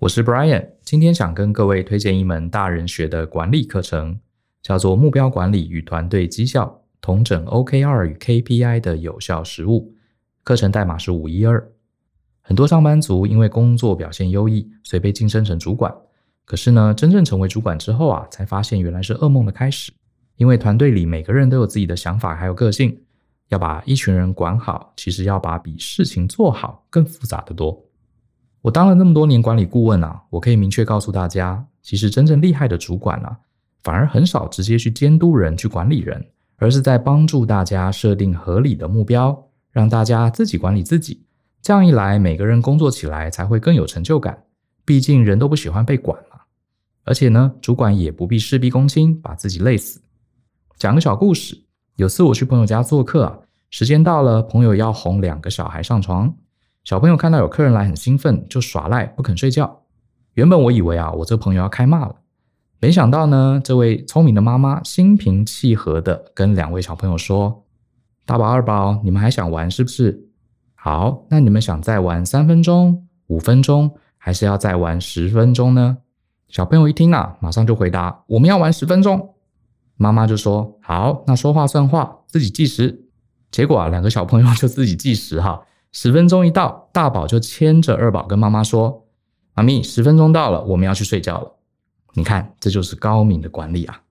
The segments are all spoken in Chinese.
我是 Brian，今天想跟各位推荐一门大人学的管理课程，叫做《目标管理与团队绩效：同整 OKR 与 KPI 的有效实务》。课程代码是五一二。很多上班族因为工作表现优异，所以被晋升成主管。可是呢，真正成为主管之后啊，才发现原来是噩梦的开始。因为团队里每个人都有自己的想法，还有个性，要把一群人管好，其实要把比事情做好更复杂得多。我当了那么多年管理顾问啊，我可以明确告诉大家，其实真正厉害的主管啊，反而很少直接去监督人、去管理人，而是在帮助大家设定合理的目标，让大家自己管理自己。这样一来，每个人工作起来才会更有成就感。毕竟人都不喜欢被管嘛。而且呢，主管也不必事必躬亲，把自己累死。讲个小故事，有次我去朋友家做客啊，时间到了，朋友要哄两个小孩上床。小朋友看到有客人来，很兴奋，就耍赖不肯睡觉。原本我以为啊，我这朋友要开骂了，没想到呢，这位聪明的妈妈心平气和地跟两位小朋友说：“大宝、二宝，你们还想玩是不是？”好，那你们想再玩三分钟、五分钟，还是要再玩十分钟呢？小朋友一听啊，马上就回答：“我们要玩十分钟。”妈妈就说：“好，那说话算话，自己计时。”结果啊，两个小朋友就自己计时哈。十分钟一到，大宝就牵着二宝跟妈妈说：“妈咪，十分钟到了，我们要去睡觉了。”你看，这就是高明的管理啊！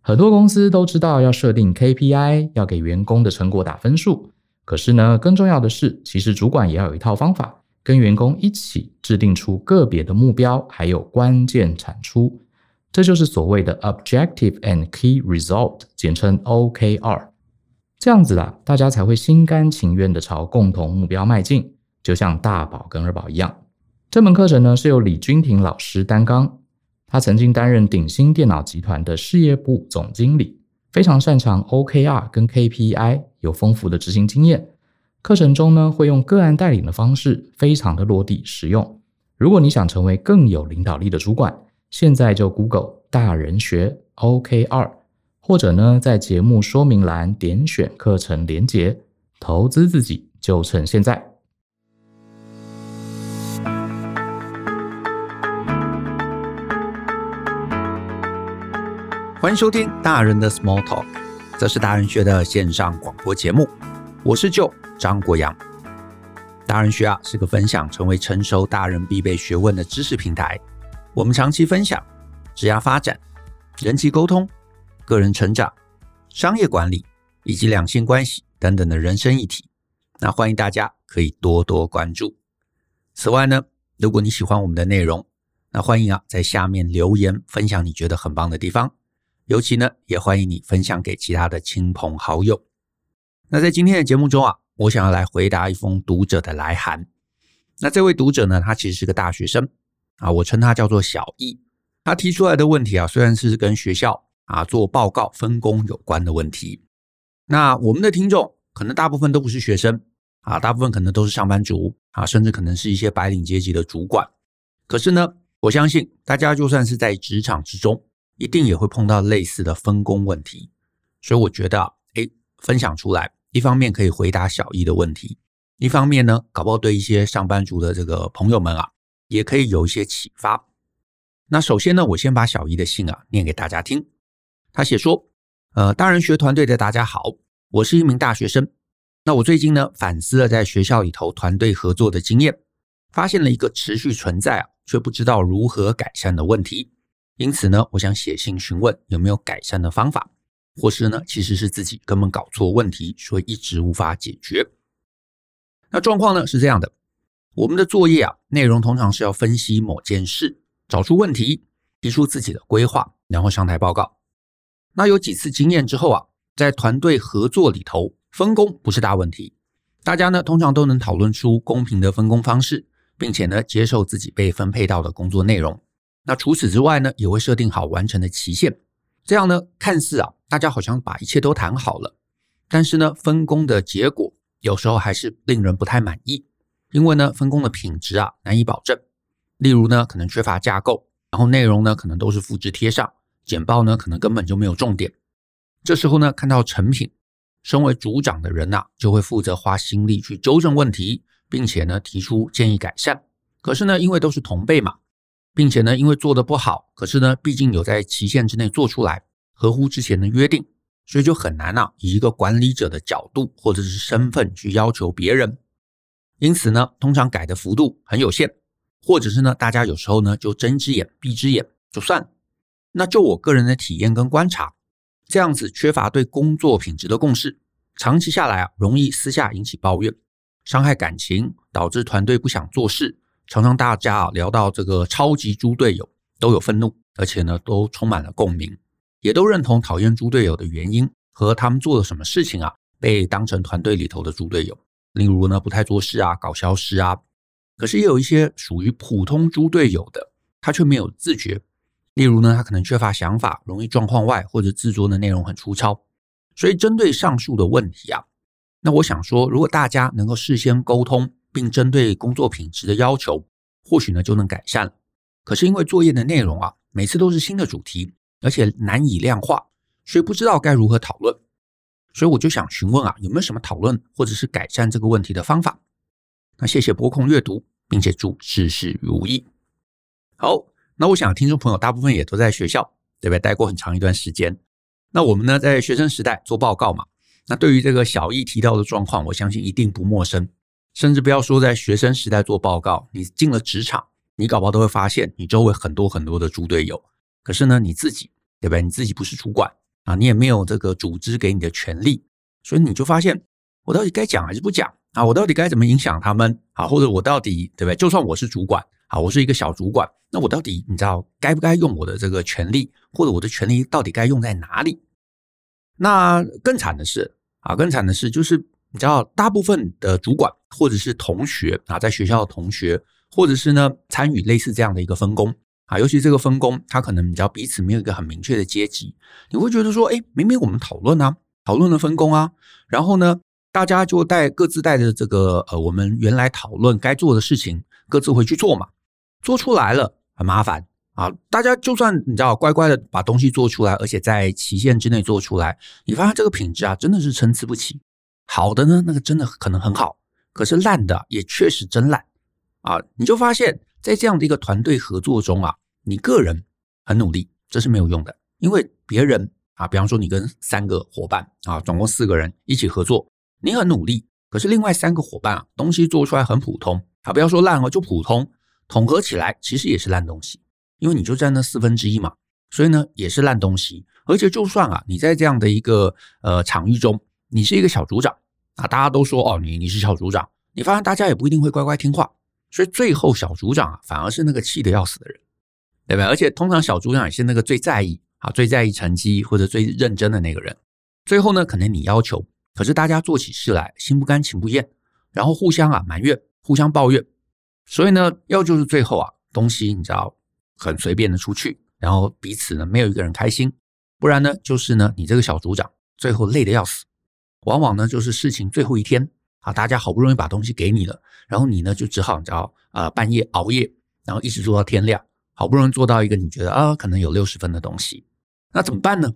很多公司都知道要设定 KPI，要给员工的成果打分数。可是呢，更重要的是，其实主管也要有一套方法，跟员工一起制定出个别的目标，还有关键产出。这就是所谓的 Objective and Key Result，简称 OKR。这样子啦，大家才会心甘情愿地朝共同目标迈进。就像大宝跟二宝一样。这门课程呢，是由李君婷老师担纲，他曾经担任鼎新电脑集团的事业部总经理。非常擅长 OKR 跟 KPI，有丰富的执行经验。课程中呢，会用个案带领的方式，非常的落地实用。如果你想成为更有领导力的主管，现在就 Google 大人学 OKR，或者呢，在节目说明栏点选课程连结，投资自己就趁现在。欢迎收听大人的 Small Talk，这是大人学的线上广播节目。我是 Joe 张国阳。大人学啊是个分享成为成熟大人必备学问的知识平台。我们长期分享职业发展、人际沟通、个人成长、商业管理以及两性关系等等的人生议题。那欢迎大家可以多多关注。此外呢，如果你喜欢我们的内容，那欢迎啊在下面留言分享你觉得很棒的地方。尤其呢，也欢迎你分享给其他的亲朋好友。那在今天的节目中啊，我想要来回答一封读者的来函。那这位读者呢，他其实是个大学生啊，我称他叫做小易。他提出来的问题啊，虽然是跟学校啊做报告分工有关的问题。那我们的听众可能大部分都不是学生啊，大部分可能都是上班族啊，甚至可能是一些白领阶级的主管。可是呢，我相信大家就算是在职场之中，一定也会碰到类似的分工问题，所以我觉得啊，诶，分享出来，一方面可以回答小易的问题，一方面呢，搞不好对一些上班族的这个朋友们啊，也可以有一些启发。那首先呢，我先把小易的信啊念给大家听。他写说，呃，大人学团队的大家好，我是一名大学生。那我最近呢，反思了在学校里头团队合作的经验，发现了一个持续存在啊，却不知道如何改善的问题。因此呢，我想写信询问有没有改善的方法，或是呢，其实是自己根本搞错问题，所以一直无法解决。那状况呢是这样的，我们的作业啊，内容通常是要分析某件事，找出问题，提出自己的规划，然后上台报告。那有几次经验之后啊，在团队合作里头，分工不是大问题，大家呢通常都能讨论出公平的分工方式，并且呢接受自己被分配到的工作内容。那除此之外呢，也会设定好完成的期限。这样呢，看似啊，大家好像把一切都谈好了，但是呢，分工的结果有时候还是令人不太满意，因为呢，分工的品质啊难以保证。例如呢，可能缺乏架构，然后内容呢可能都是复制贴上，简报呢可能根本就没有重点。这时候呢，看到成品，身为组长的人呐，就会负责花心力去纠正问题，并且呢提出建议改善。可是呢，因为都是同辈嘛。并且呢，因为做得不好，可是呢，毕竟有在期限之内做出来，合乎之前的约定，所以就很难啊，以一个管理者的角度或者是身份去要求别人。因此呢，通常改的幅度很有限，或者是呢，大家有时候呢就睁只眼闭只眼就算。那就我个人的体验跟观察，这样子缺乏对工作品质的共识，长期下来啊，容易私下引起抱怨，伤害感情，导致团队不想做事。常常大家啊聊到这个超级猪队友，都有愤怒，而且呢都充满了共鸣，也都认同讨厌猪队友的原因和他们做了什么事情啊被当成团队里头的猪队友。例如呢不太做事啊，搞消失啊。可是也有一些属于普通猪队友的，他却没有自觉。例如呢他可能缺乏想法，容易状况外，或者制作的内容很粗糙。所以针对上述的问题啊，那我想说，如果大家能够事先沟通。并针对工作品质的要求，或许呢就能改善。可是因为作业的内容啊，每次都是新的主题，而且难以量化，所以不知道该如何讨论。所以我就想询问啊，有没有什么讨论或者是改善这个问题的方法？那谢谢播控阅读，并且祝事事如意。好，那我想听众朋友大部分也都在学校，对不对？待过很长一段时间。那我们呢，在学生时代做报告嘛，那对于这个小易提到的状况，我相信一定不陌生。甚至不要说在学生时代做报告，你进了职场，你搞不好都会发现你周围很多很多的猪队友。可是呢，你自己对不对？你自己不是主管啊，你也没有这个组织给你的权利，所以你就发现我到底该讲还是不讲啊？我到底该怎么影响他们啊？或者我到底对不对？就算我是主管啊，我是一个小主管，那我到底你知道该不该用我的这个权利，或者我的权利到底该用在哪里？那更惨的是啊，更惨的是就是。你知道，大部分的主管或者是同学啊，在学校的同学，或者是呢参与类似这样的一个分工啊，尤其这个分工，他可能你知道彼此没有一个很明确的阶级，你会觉得说，哎，明明我们讨论啊，讨论了分工啊，然后呢，大家就带各自带着这个呃，我们原来讨论该做的事情，各自回去做嘛，做出来了很麻烦啊，大家就算你知道乖乖的把东西做出来，而且在期限之内做出来，你发现这个品质啊，真的是参差不齐。好的呢，那个真的可能很好，可是烂的也确实真烂啊！你就发现，在这样的一个团队合作中啊，你个人很努力，这是没有用的，因为别人啊，比方说你跟三个伙伴啊，总共四个人一起合作，你很努力，可是另外三个伙伴啊，东西做出来很普通啊，不要说烂哦，就普通，统合起来其实也是烂东西，因为你就占那四分之一嘛，所以呢也是烂东西，而且就算啊，你在这样的一个呃场域中。你是一个小组长啊，大家都说哦，你你是小组长，你发现大家也不一定会乖乖听话，所以最后小组长啊，反而是那个气得要死的人，对不对？而且通常小组长也是那个最在意啊，最在意成绩或者最认真的那个人。最后呢，可能你要求，可是大家做起事来心不甘情不愿，然后互相啊埋怨，互相抱怨，所以呢，要就是最后啊，东西你知道很随便的出去，然后彼此呢没有一个人开心，不然呢就是呢你这个小组长最后累得要死。往往呢，就是事情最后一天啊，大家好不容易把东西给你了，然后你呢就只好你知道啊，半夜熬夜，然后一直做到天亮，好不容易做到一个你觉得啊可能有六十分的东西，那怎么办呢？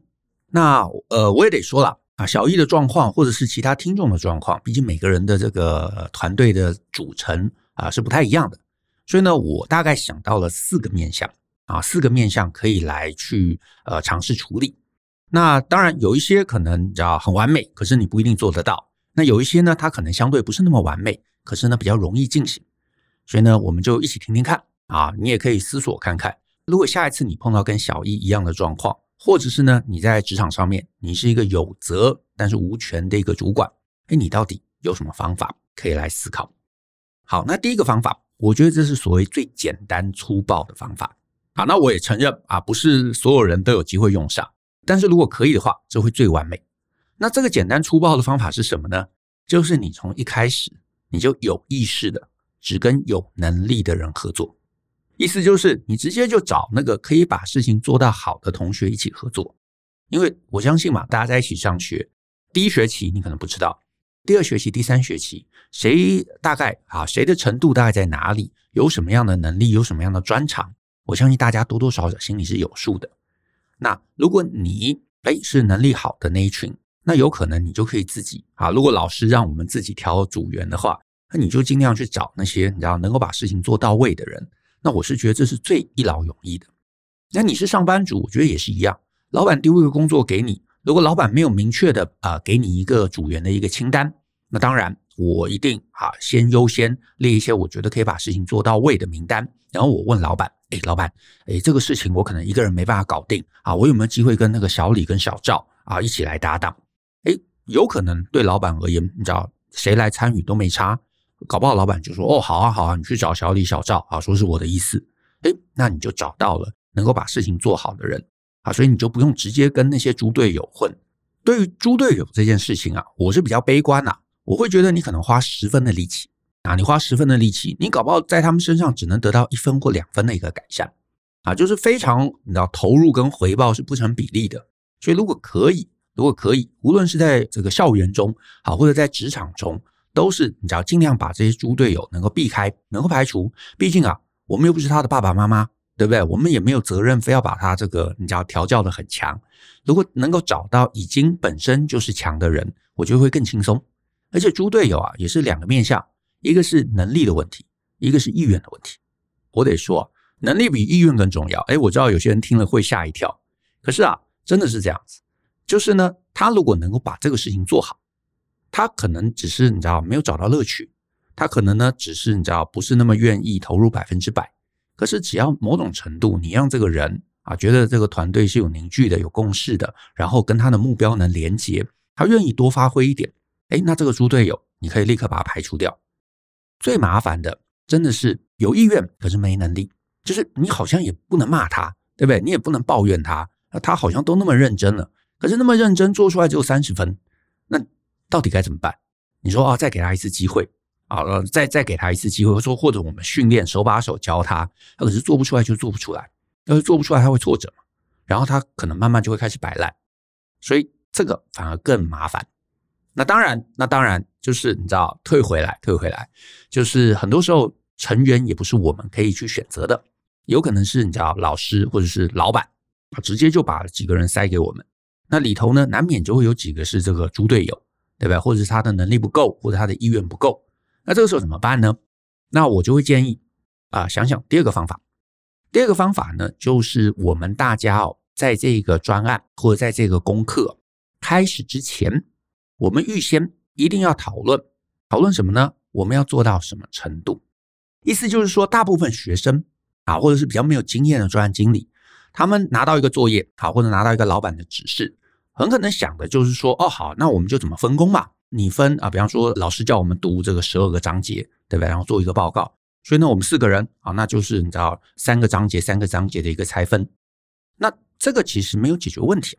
那呃我也得说了啊，小易的状况或者是其他听众的状况，毕竟每个人的这个团队的组成啊是不太一样的，所以呢，我大概想到了四个面向啊，四个面向可以来去呃尝试处理。那当然有一些可能你知道很完美，可是你不一定做得到。那有一些呢，它可能相对不是那么完美，可是呢比较容易进行。所以呢，我们就一起听听看啊，你也可以思索看看，如果下一次你碰到跟小易一样的状况，或者是呢你在职场上面你是一个有责但是无权的一个主管，哎，你到底有什么方法可以来思考？好，那第一个方法，我觉得这是所谓最简单粗暴的方法。好，那我也承认啊，不是所有人都有机会用上。但是如果可以的话，这会最完美。那这个简单粗暴的方法是什么呢？就是你从一开始你就有意识的只跟有能力的人合作，意思就是你直接就找那个可以把事情做到好的同学一起合作。因为我相信嘛，大家在一起上学，第一学期你可能不知道，第二学期、第三学期谁大概啊谁的程度大概在哪里，有什么样的能力，有什么样的专长，我相信大家多多少少心里是有数的。那如果你诶是能力好的那一群，那有可能你就可以自己啊。如果老师让我们自己挑组员的话，那你就尽量去找那些你知道能够把事情做到位的人，那我是觉得这是最一劳永逸的。那你是上班族，我觉得也是一样。老板丢一个工作给你，如果老板没有明确的啊、给你一个组员的一个清单，那当然我一定啊先优先列一些我觉得可以把事情做到位的名单，然后我问老板，哎，老板，哎，这个事情我可能一个人没办法搞定啊，我有没有机会跟那个小李跟小赵啊一起来搭档？哎，有可能对老板而言，你知道谁来参与都没差。搞不好老板就说：“哦，好啊，好啊，你去找小李、小赵啊，说是我的意思。”诶，那你就找到了能够把事情做好的人啊，所以你就不用直接跟那些猪队友混。对于猪队友这件事情啊，我是比较悲观呐，我会觉得你可能花十分的力气啊，你花十分的力气，你搞不好在他们身上只能得到一分或两分的一个改善啊，就是非常你知道投入跟回报是不成比例的。所以如果可以，如果可以，无论是在这个校园中好，或者在职场中。都是你只要尽量把这些猪队友能够避开，能够排除。毕竟啊，我们又不是他的爸爸妈妈，对不对？我们也没有责任非要把他这个你只要调教的很强。如果能够找到已经本身就是强的人，我觉得会更轻松。而且猪队友啊，也是两个面向，一个是能力的问题，一个是意愿的问题。我得说，能力比意愿更重要。诶，我知道有些人听了会吓一跳，可是啊，真的是这样子。就是呢，他如果能够把这个事情做好。他可能只是你知道没有找到乐趣，他可能呢只是你知道不是那么愿意投入百分之百。可是只要某种程度，你让这个人啊觉得这个团队是有凝聚的、有共识的，然后跟他的目标能连接，他愿意多发挥一点，哎，那这个猪队友你可以立刻把他排除掉。最麻烦的真的是有意愿可是没能力，就是你好像也不能骂他，对不对？你也不能抱怨他，他好像都那么认真了，可是那么认真做出来只有三十分，那。到底该怎么办？你说啊，再给他一次机会啊，再再给他一次机会，说或者我们训练手把手教他，他可是做不出来就做不出来，要是做不出来他会挫折嘛，然后他可能慢慢就会开始摆烂，所以这个反而更麻烦。那当然，那当然就是你知道退回来，退回来，就是很多时候成员也不是我们可以去选择的，有可能是你知道老师或者是老板啊，直接就把几个人塞给我们，那里头呢难免就会有几个是这个猪队友。对吧？或者是他的能力不够，或者他的意愿不够，那这个时候怎么办呢？那我就会建议啊，想想第二个方法。第二个方法呢，就是我们大家哦，在这个专案或者在这个功课开始之前，我们预先一定要讨论，讨论什么呢？我们要做到什么程度？意思就是说，大部分学生啊，或者是比较没有经验的专案经理，他们拿到一个作业，好，或者拿到一个老板的指示。很可能想的就是说，哦，好，那我们就怎么分工嘛？你分啊，比方说老师叫我们读这个十二个章节，对不对？然后做一个报告。所以呢，我们四个人啊，那就是你知道三个章节，三个章节的一个拆分。那这个其实没有解决问题，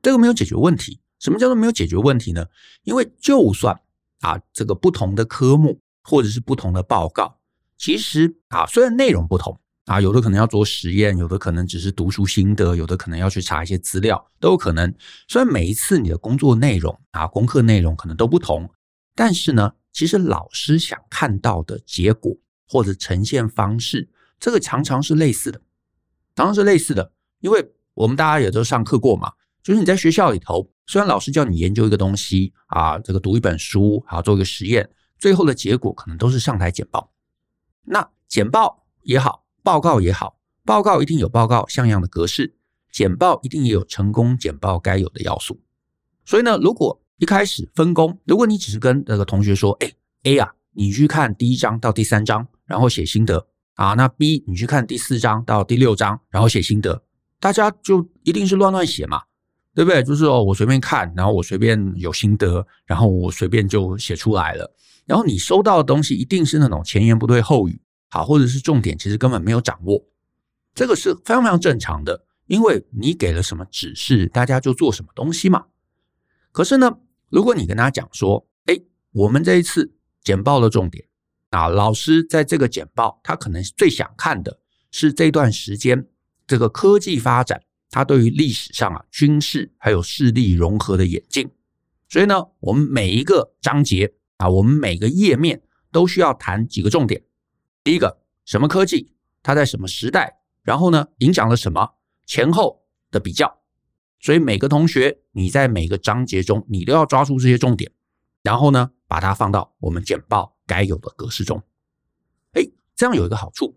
这个没有解决问题。什么叫做没有解决问题呢？因为就算啊，这个不同的科目或者是不同的报告，其实啊，虽然内容不同。啊，有的可能要做实验，有的可能只是读书心得，有的可能要去查一些资料，都有可能。虽然每一次你的工作内容啊，功课内容可能都不同，但是呢，其实老师想看到的结果或者呈现方式，这个常常是类似的，常常是类似的。因为我们大家也都上课过嘛，就是你在学校里头，虽然老师叫你研究一个东西啊，这个读一本书啊，做一个实验，最后的结果可能都是上台简报。那简报也好。报告也好，报告一定有报告像样的格式，简报一定也有成功简报该有的要素。所以呢，如果一开始分工，如果你只是跟那个同学说，哎，A 啊，你去看第一章到第三章，然后写心得啊，那 B 你去看第四章到第六章，然后写心得，大家就一定是乱乱写嘛，对不对？就是哦，我随便看，然后我随便有心得，然后我随便就写出来了，然后你收到的东西一定是那种前言不对后语。好，或者是重点其实根本没有掌握，这个是非常非常正常的，因为你给了什么指示，大家就做什么东西嘛。可是呢，如果你跟他讲说，哎，我们这一次简报的重点啊，老师在这个简报，他可能最想看的是这段时间这个科技发展，它对于历史上啊军事还有势力融合的演进。所以呢，我们每一个章节啊，我们每个页面都需要谈几个重点。第一个，什么科技，它在什么时代，然后呢，影响了什么，前后的比较。所以每个同学，你在每个章节中，你都要抓住这些重点，然后呢，把它放到我们简报该有的格式中。哎，这样有一个好处，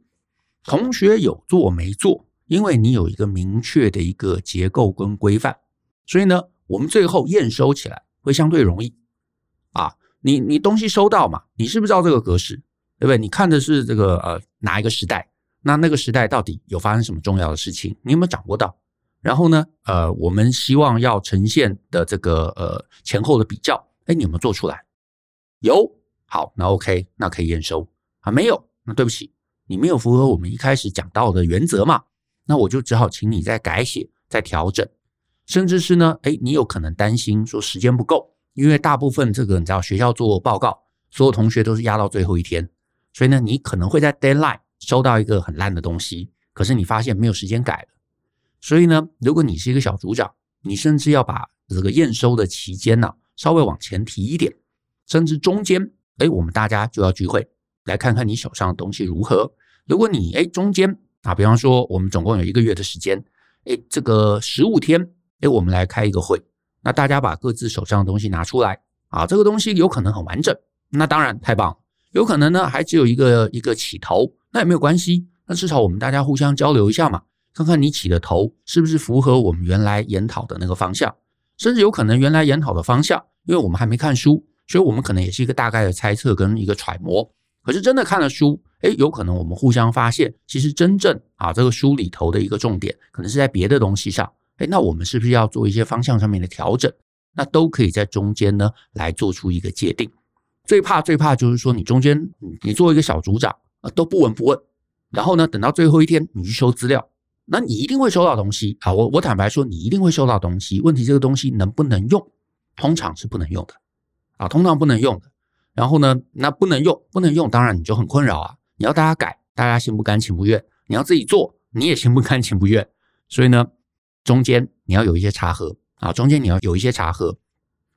同学有做没做？因为你有一个明确的一个结构跟规范，所以呢，我们最后验收起来会相对容易啊。你你东西收到嘛？你是不是知道这个格式？对不对？你看的是这个呃哪一个时代？那那个时代到底有发生什么重要的事情？你有没有掌握到？然后呢，呃，我们希望要呈现的这个呃前后的比较，哎，你有没有做出来？有，好，那 OK，那可以验收啊。没有，那对不起，你没有符合我们一开始讲到的原则嘛？那我就只好请你再改写、再调整，甚至是呢，哎，你有可能担心说时间不够。因为大部分这个你知道，学校做报告，所有同学都是压到最后一天，所以呢，你可能会在 deadline 收到一个很烂的东西，可是你发现没有时间改了。所以呢，如果你是一个小组长，你甚至要把这个验收的期间呢，稍微往前提一点，甚至中间，哎，我们大家就要聚会，来看看你手上的东西如何。如果你哎中间啊，比方说我们总共有一个月的时间，哎，这个十五天，哎，我们来开一个会。那大家把各自手上的东西拿出来啊，这个东西有可能很完整，那当然太棒。有可能呢，还只有一个一个起头，那也没有关系。那至少我们大家互相交流一下嘛，看看你起的头是不是符合我们原来研讨的那个方向。甚至有可能原来研讨的方向，因为我们还没看书，所以我们可能也是一个大概的猜测跟一个揣摩。可是真的看了书，诶，有可能我们互相发现，其实真正啊这个书里头的一个重点，可能是在别的东西上。哎，那我们是不是要做一些方向上面的调整？那都可以在中间呢来做出一个界定。最怕最怕就是说，你中间你做一个小组长啊都不闻不问，然后呢等到最后一天你去收资料，那你一定会收到东西啊。我我坦白说，你一定会收到东西。问题这个东西能不能用？通常是不能用的啊，通常不能用的。然后呢，那不能用，不能用，当然你就很困扰啊。你要大家改，大家心不甘情不愿；你要自己做，你也心不甘情不愿。所以呢。中间你要有一些茶喝啊，中间你要有一些茶喝，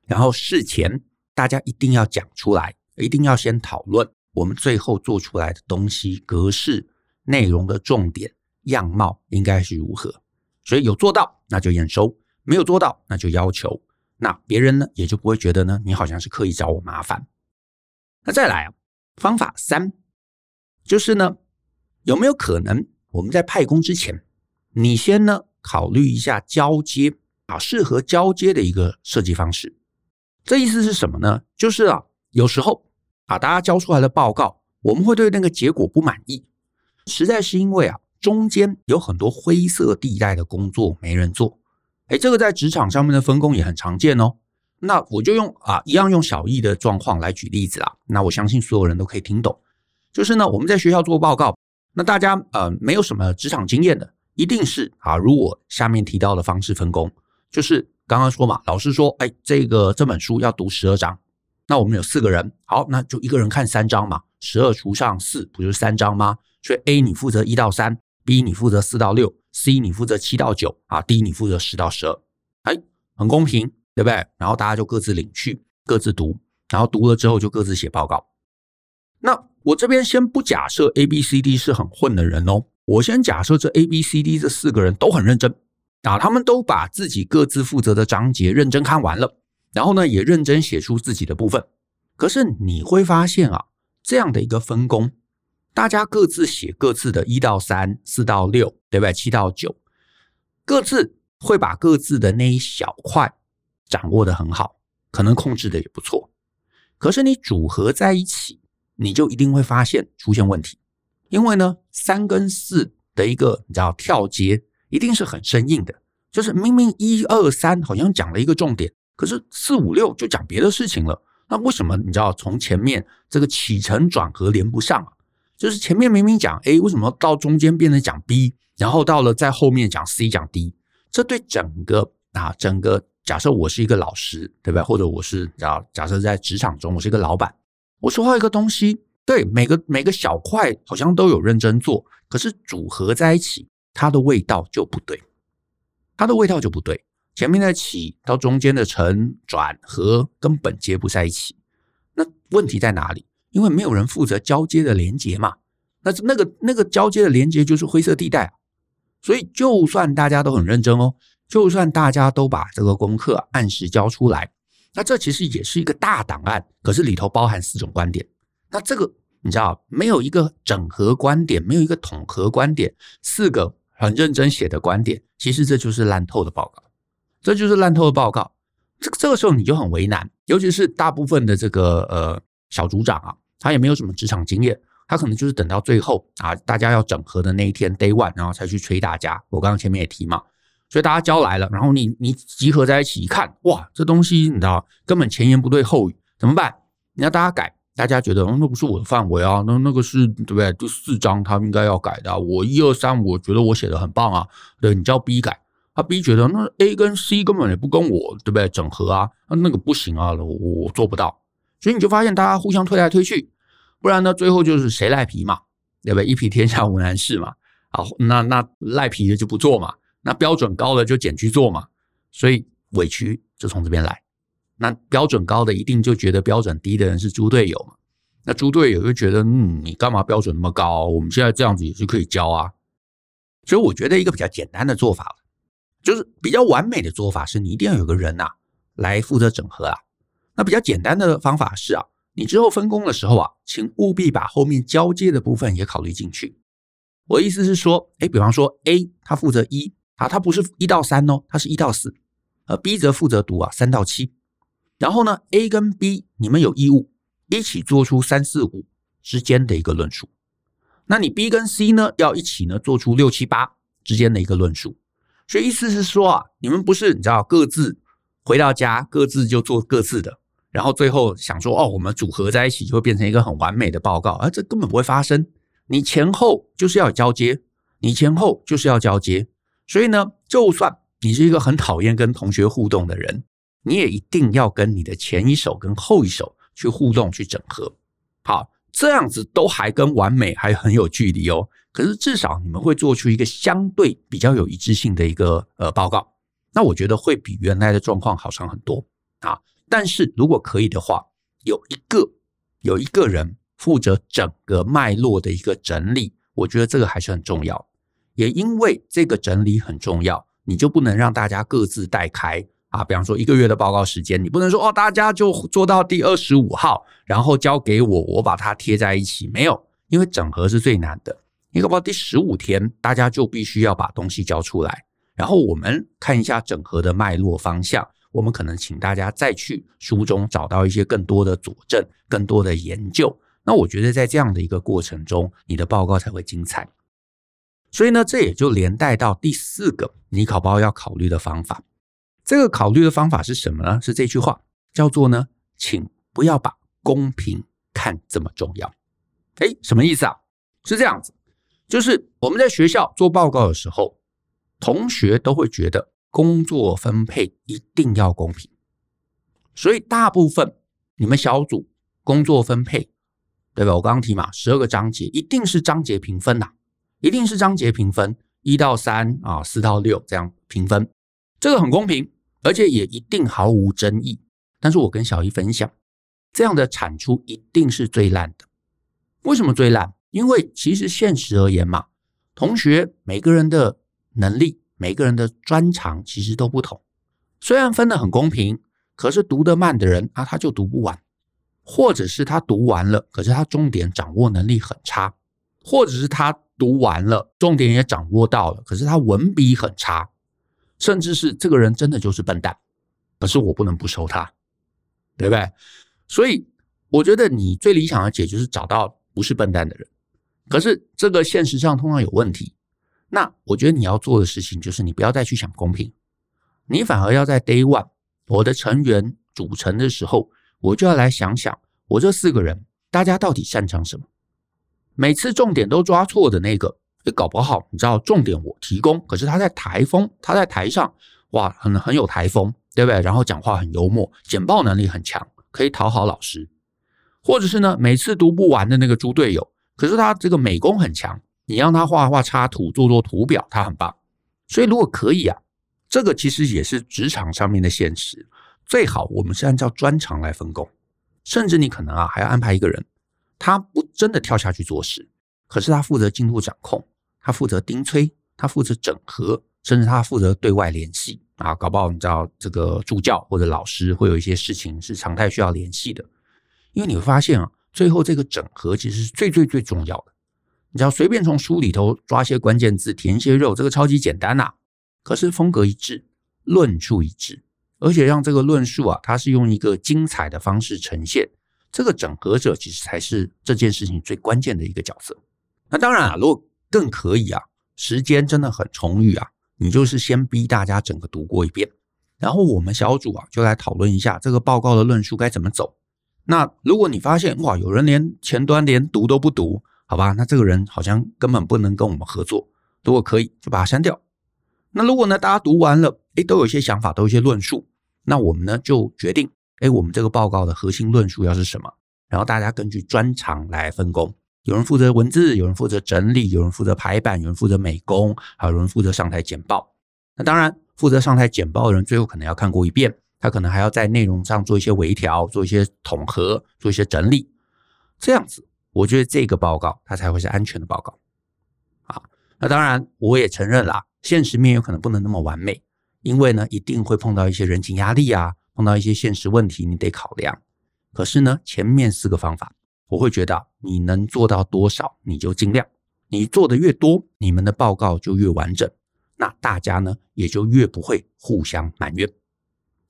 然后事前大家一定要讲出来，一定要先讨论我们最后做出来的东西格式、内容的重点、样貌应该是如何。所以有做到那就验收，没有做到那就要求，那别人呢也就不会觉得呢你好像是刻意找我麻烦。那再来啊，方法三就是呢，有没有可能我们在派工之前，你先呢？考虑一下交接啊，适合交接的一个设计方式。这意思是什么呢？就是啊，有时候啊，大家交出来的报告，我们会对那个结果不满意，实在是因为啊，中间有很多灰色地带的工作没人做。哎，这个在职场上面的分工也很常见哦。那我就用啊，一样用小易的状况来举例子啊。那我相信所有人都可以听懂。就是呢，我们在学校做报告，那大家呃没有什么职场经验的。一定是啊，如我下面提到的方式分工，就是刚刚说嘛，老师说，哎，这个这本书要读十二章，那我们有四个人，好，那就一个人看三章嘛，十二除上四，不就是三章吗？所以 A 你负责一到三，B 你负责四到六，C 你负责七到九，啊，D 你负责十到十二，哎，很公平，对不对？然后大家就各自领去，各自读，然后读了之后就各自写报告。那我这边先不假设 A、B、C、D 是很混的人哦。我先假设这 A、B、C、D 这四个人都很认真啊，他们都把自己各自负责的章节认真看完了，然后呢也认真写出自己的部分。可是你会发现啊，这样的一个分工，大家各自写各自的一到三、四到六，对不对？七到九，各自会把各自的那一小块掌握的很好，可能控制的也不错。可是你组合在一起，你就一定会发现出现问题。因为呢，三跟四的一个你知道跳接一定是很生硬的，就是明明一二三好像讲了一个重点，可是四五六就讲别的事情了。那为什么你知道从前面这个起承转合连不上啊？就是前面明明讲 A，为什么到中间变成讲 B，然后到了在后面讲 C 讲 D？这对整个啊整个假设我是一个老师，对不对？或者我是假假设在职场中我是一个老板，我说话一个东西。对，每个每个小块好像都有认真做，可是组合在一起，它的味道就不对，它的味道就不对。前面的起到中间的承转合根本接不在一起，那问题在哪里？因为没有人负责交接的连接嘛，那那个那个交接的连接就是灰色地带啊。所以就算大家都很认真哦，就算大家都把这个功课按时交出来，那这其实也是一个大档案，可是里头包含四种观点。那这个你知道，没有一个整合观点，没有一个统合观点，四个很认真写的观点，其实这就是烂透的报告，这就是烂透的报告。这个这个时候你就很为难，尤其是大部分的这个呃小组长啊，他也没有什么职场经验，他可能就是等到最后啊，大家要整合的那一天 day one，然后才去催大家。我刚刚前面也提嘛，所以大家交来了，然后你你集合在一起一看，哇，这东西你知道根本前言不对后语，怎么办？你要大家改。大家觉得，哦，那不是我的范围啊，那那个是对不对？第四章他们应该要改的啊。我一二三，我觉得我写的很棒啊。对，你叫 B 改，他 B 觉得那 A 跟 C 根本也不跟我对不对整合啊？那那个不行啊，我我做不到。所以你就发现大家互相推来推去，不然呢，最后就是谁赖皮嘛，对不对？一匹天下无难事嘛。好，那那赖皮的就不做嘛，那标准高的就减去做嘛。所以委屈就从这边来。那标准高的一定就觉得标准低的人是猪队友嘛？那猪队友就觉得，嗯，你干嘛标准那么高？我们现在这样子也是可以教啊。所以我觉得一个比较简单的做法，就是比较完美的做法是，你一定要有个人呐来负责整合啊。那比较简单的方法是啊，你之后分工的时候啊，请务必把后面交接的部分也考虑进去。我意思是说，哎，比方说 A 他负责一啊，他不是一到三哦，他是一到四，而 B 则负责读啊三到七。然后呢，A 跟 B 你们有义务一起做出三四五之间的一个论述。那你 B 跟 C 呢，要一起呢做出六七八之间的一个论述。所以意思是说啊，你们不是你知道各自回到家各自就做各自的，然后最后想说哦，我们组合在一起就会变成一个很完美的报告，而这根本不会发生。你前后就是要交接，你前后就是要交接。所以呢，就算你是一个很讨厌跟同学互动的人。你也一定要跟你的前一手跟后一手去互动去整合，好，这样子都还跟完美还很有距离哦。可是至少你们会做出一个相对比较有一致性的一个呃报告，那我觉得会比原来的状况好上很多啊。但是如果可以的话，有一个有一个人负责整个脉络的一个整理，我觉得这个还是很重要。也因为这个整理很重要，你就不能让大家各自带开。啊，比方说一个月的报告时间，你不能说哦，大家就做到第二十五号，然后交给我，我把它贴在一起。没有，因为整合是最难的。你搞不好第十五天，大家就必须要把东西交出来，然后我们看一下整合的脉络方向。我们可能请大家再去书中找到一些更多的佐证、更多的研究。那我觉得在这样的一个过程中，你的报告才会精彩。所以呢，这也就连带到第四个你考报要考虑的方法。这个考虑的方法是什么呢？是这句话叫做呢，请不要把公平看这么重要。诶，什么意思啊？是这样子，就是我们在学校做报告的时候，同学都会觉得工作分配一定要公平，所以大部分你们小组工作分配，对吧？我刚刚提嘛，十二个章节一定是章节评分呐，一定是章节评分，一到三啊，四到六这样评分，这个很公平。而且也一定毫无争议，但是我跟小姨分享，这样的产出一定是最烂的。为什么最烂？因为其实现实而言嘛，同学每个人的能力、每个人的专长其实都不同。虽然分得很公平，可是读得慢的人啊，他就读不完，或者是他读完了，可是他重点掌握能力很差，或者是他读完了，重点也掌握到了，可是他文笔很差。甚至是这个人真的就是笨蛋，可是我不能不收他，对不对？所以我觉得你最理想的解就是找到不是笨蛋的人。可是这个现实上通常有问题。那我觉得你要做的事情就是你不要再去想公平，你反而要在 day one 我的成员组成的时候，我就要来想想我这四个人大家到底擅长什么。每次重点都抓错的那个。也搞不好，你知道重点我提供，可是他在台风，他在台上，哇，很很有台风，对不对？然后讲话很幽默，简报能力很强，可以讨好老师，或者是呢，每次读不完的那个猪队友，可是他这个美工很强，你让他画画插图，做做图表，他很棒。所以如果可以啊，这个其实也是职场上面的现实，最好我们是按照专长来分工，甚至你可能啊还要安排一个人，他不真的跳下去做事。可是他负责进度掌控，他负责盯催，他负责整合，甚至他负责对外联系啊，搞不好你知道这个助教或者老师会有一些事情是常态需要联系的，因为你会发现啊，最后这个整合其实是最最最重要的。你只要随便从书里头抓些关键字，填些肉，这个超级简单呐、可是风格一致，论述一致，而且让这个论述啊，它是用一个精彩的方式呈现。这个整合者其实才是这件事情最关键的一个角色。那当然啊，如果更可以啊，时间真的很充裕啊，你就是先逼大家整个读过一遍，然后我们小组啊就来讨论一下这个报告的论述该怎么走。那如果你发现哇，有人连前端连读都不读，好吧，那这个人好像根本不能跟我们合作。如果可以，就把它删掉。那如果呢，大家读完了，诶，都有一些想法，都有一些论述，那我们呢就决定。哎，我们这个报告的核心论述要是什么？然后大家根据专长来分工，有人负责文字，有人负责整理，有人负责排版，有人负责美工，还有人负责上台简报。那当然，负责上台简报的人最后可能要看过一遍，他可能还要在内容上做一些微调，做一些统合，做一些整理。这样子，我觉得这个报告它才会是安全的报告。啊，那当然，我也承认啦，现实面有可能不能那么完美，因为呢，一定会碰到一些人情压力啊。碰到一些现实问题，你得考量。可是呢，前面四个方法，我会觉得你能做到多少，你就尽量。你做的越多，你们的报告就越完整，那大家呢也就越不会互相埋怨。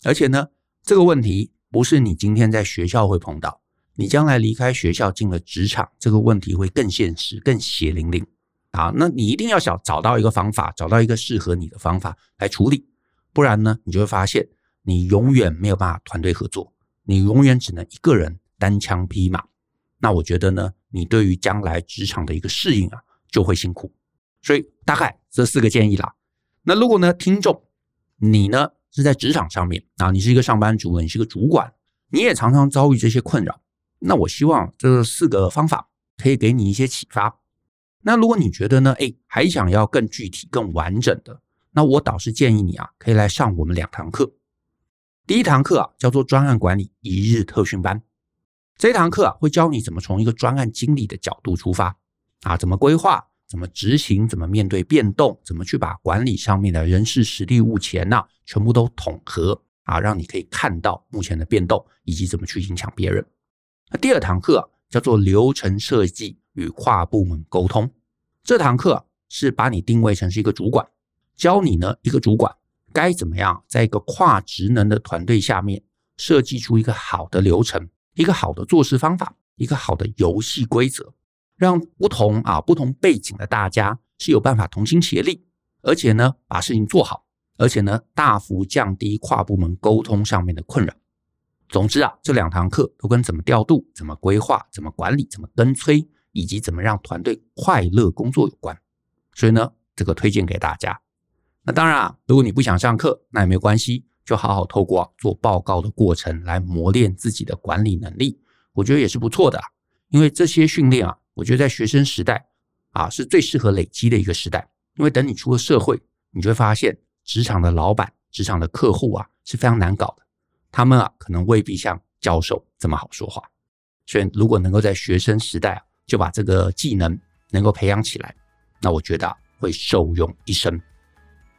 而且呢，这个问题不是你今天在学校会碰到，你将来离开学校进了职场，这个问题会更现实、更血淋淋啊！那你一定要想找到一个方法，找到一个适合你的方法来处理，不然呢，你就会发现。你永远没有办法团队合作，你永远只能一个人单枪匹马。那我觉得呢，你对于将来职场的一个适应啊，就会辛苦。所以大概这四个建议啦。那如果呢，听众你呢是在职场上面啊，你是一个上班族，你是个主管，你也常常遭遇这些困扰。那我希望这四个方法可以给你一些启发。那如果你觉得呢，哎，还想要更具体、更完整的，那我倒是建议你啊，可以来上我们两堂课。第一堂课啊，叫做专案管理一日特训班。这堂课啊，会教你怎么从一个专案经理的角度出发啊，怎么规划，怎么执行，怎么面对变动，怎么去把管理上面的人事、实力、物、钱呐，全部都统合啊，让你可以看到目前的变动以及怎么去影响别人。那第二堂课，叫做流程设计与跨部门沟通。这堂课，是把你定位成是一个主管，教你呢一个主管。该怎么样在一个跨职能的团队下面设计出一个好的流程、一个好的做事方法、一个好的游戏规则，让不同啊不同背景的大家是有办法同心协力，而且呢把事情做好，而且呢大幅降低跨部门沟通上面的困扰。总之啊，这两堂课都跟怎么调度、怎么规划、怎么管理、怎么跟催，以及怎么让团队快乐工作有关。所以呢，这个推荐给大家。那当然啊，如果你不想上课，那也没关系，就好好透过做报告的过程来磨练自己的管理能力，我觉得也是不错的。因为这些训练啊，我觉得在学生时代啊是最适合累积的一个时代。因为等你出了社会，你就会发现职场的老板、职场的客户啊是非常难搞的，他们啊可能未必像教授这么好说话。所以如果能够在学生时代啊就把这个技能能够培养起来，那我觉得啊会受用一生。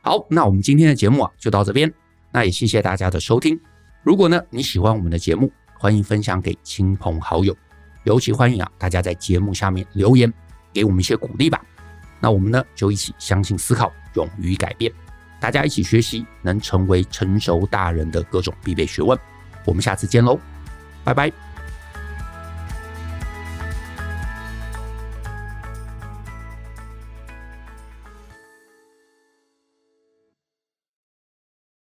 好，那我们今天的节目啊就到这边。那也谢谢大家的收听。如果呢你喜欢我们的节目，欢迎分享给亲朋好友，尤其欢迎啊大家在节目下面留言，给我们一些鼓励吧。那我们呢就一起相信、思考、勇于改变，大家一起学习，能成为成熟大人的各种必备学问。我们下次见喽，拜拜。